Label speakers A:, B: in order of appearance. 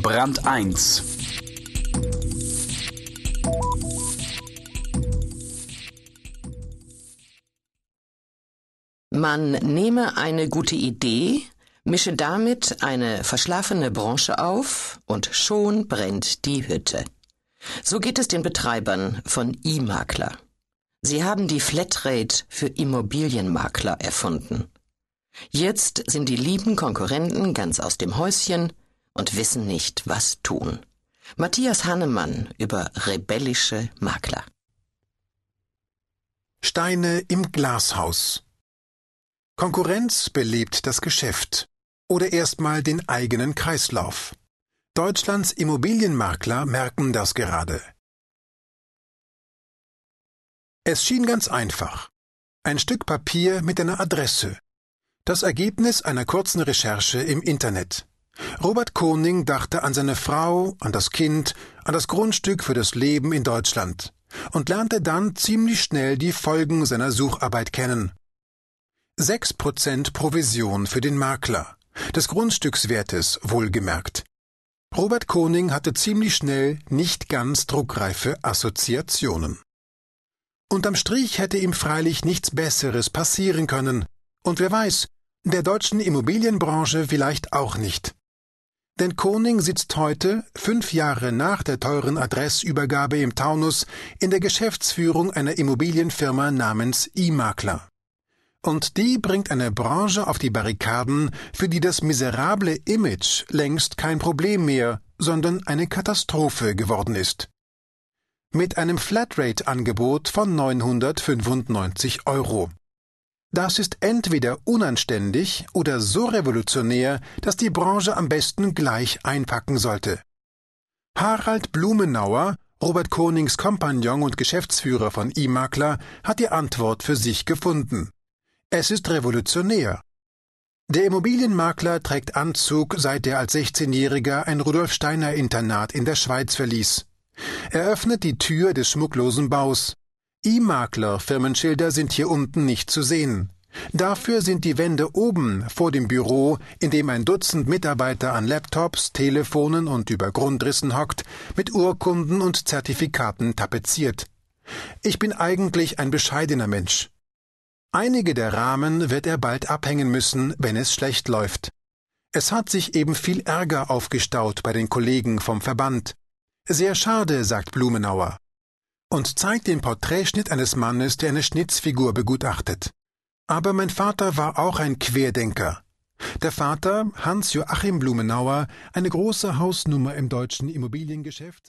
A: Brand 1
B: Man nehme eine gute Idee, mische damit eine verschlafene Branche auf und schon brennt die Hütte. So geht es den Betreibern von E-Makler. Sie haben die Flatrate für Immobilienmakler erfunden. Jetzt sind die lieben Konkurrenten ganz aus dem Häuschen und wissen nicht, was tun. Matthias Hannemann über rebellische Makler.
C: Steine im Glashaus. Konkurrenz belebt das Geschäft oder erstmal den eigenen Kreislauf. Deutschlands Immobilienmakler merken das gerade. Es schien ganz einfach. Ein Stück Papier mit einer Adresse. Das Ergebnis einer kurzen Recherche im Internet. Robert Koning dachte an seine Frau, an das Kind, an das Grundstück für das Leben in Deutschland und lernte dann ziemlich schnell die Folgen seiner Sucharbeit kennen. Sechs Prozent Provision für den Makler, des Grundstückswertes wohlgemerkt. Robert Koning hatte ziemlich schnell nicht ganz druckreife Assoziationen. Unterm Strich hätte ihm freilich nichts Besseres passieren können, und wer weiß, der deutschen Immobilienbranche vielleicht auch nicht. Denn Koning sitzt heute, fünf Jahre nach der teuren Adressübergabe im Taunus, in der Geschäftsführung einer Immobilienfirma namens E-Makler. Und die bringt eine Branche auf die Barrikaden, für die das miserable Image längst kein Problem mehr, sondern eine Katastrophe geworden ist. Mit einem Flatrate-Angebot von 995 Euro. Das ist entweder unanständig oder so revolutionär, dass die Branche am besten gleich einpacken sollte. Harald Blumenauer, Robert Konings Kompagnon und Geschäftsführer von E-Makler, hat die Antwort für sich gefunden. Es ist revolutionär. Der Immobilienmakler trägt Anzug, seit er als 16-Jähriger ein Rudolf Steiner Internat in der Schweiz verließ. Er öffnet die Tür des schmucklosen Baus. E-Makler Firmenschilder sind hier unten nicht zu sehen. Dafür sind die Wände oben vor dem Büro, in dem ein Dutzend Mitarbeiter an Laptops, Telefonen und über Grundrissen hockt, mit Urkunden und Zertifikaten tapeziert. Ich bin eigentlich ein bescheidener Mensch. Einige der Rahmen wird er bald abhängen müssen, wenn es schlecht läuft. Es hat sich eben viel Ärger aufgestaut bei den Kollegen vom Verband. Sehr schade, sagt Blumenauer. Und zeigt den Porträtschnitt eines Mannes, der eine Schnitzfigur begutachtet. Aber mein Vater war auch ein Querdenker. Der Vater, Hans Joachim Blumenauer, eine große Hausnummer im deutschen Immobiliengeschäft.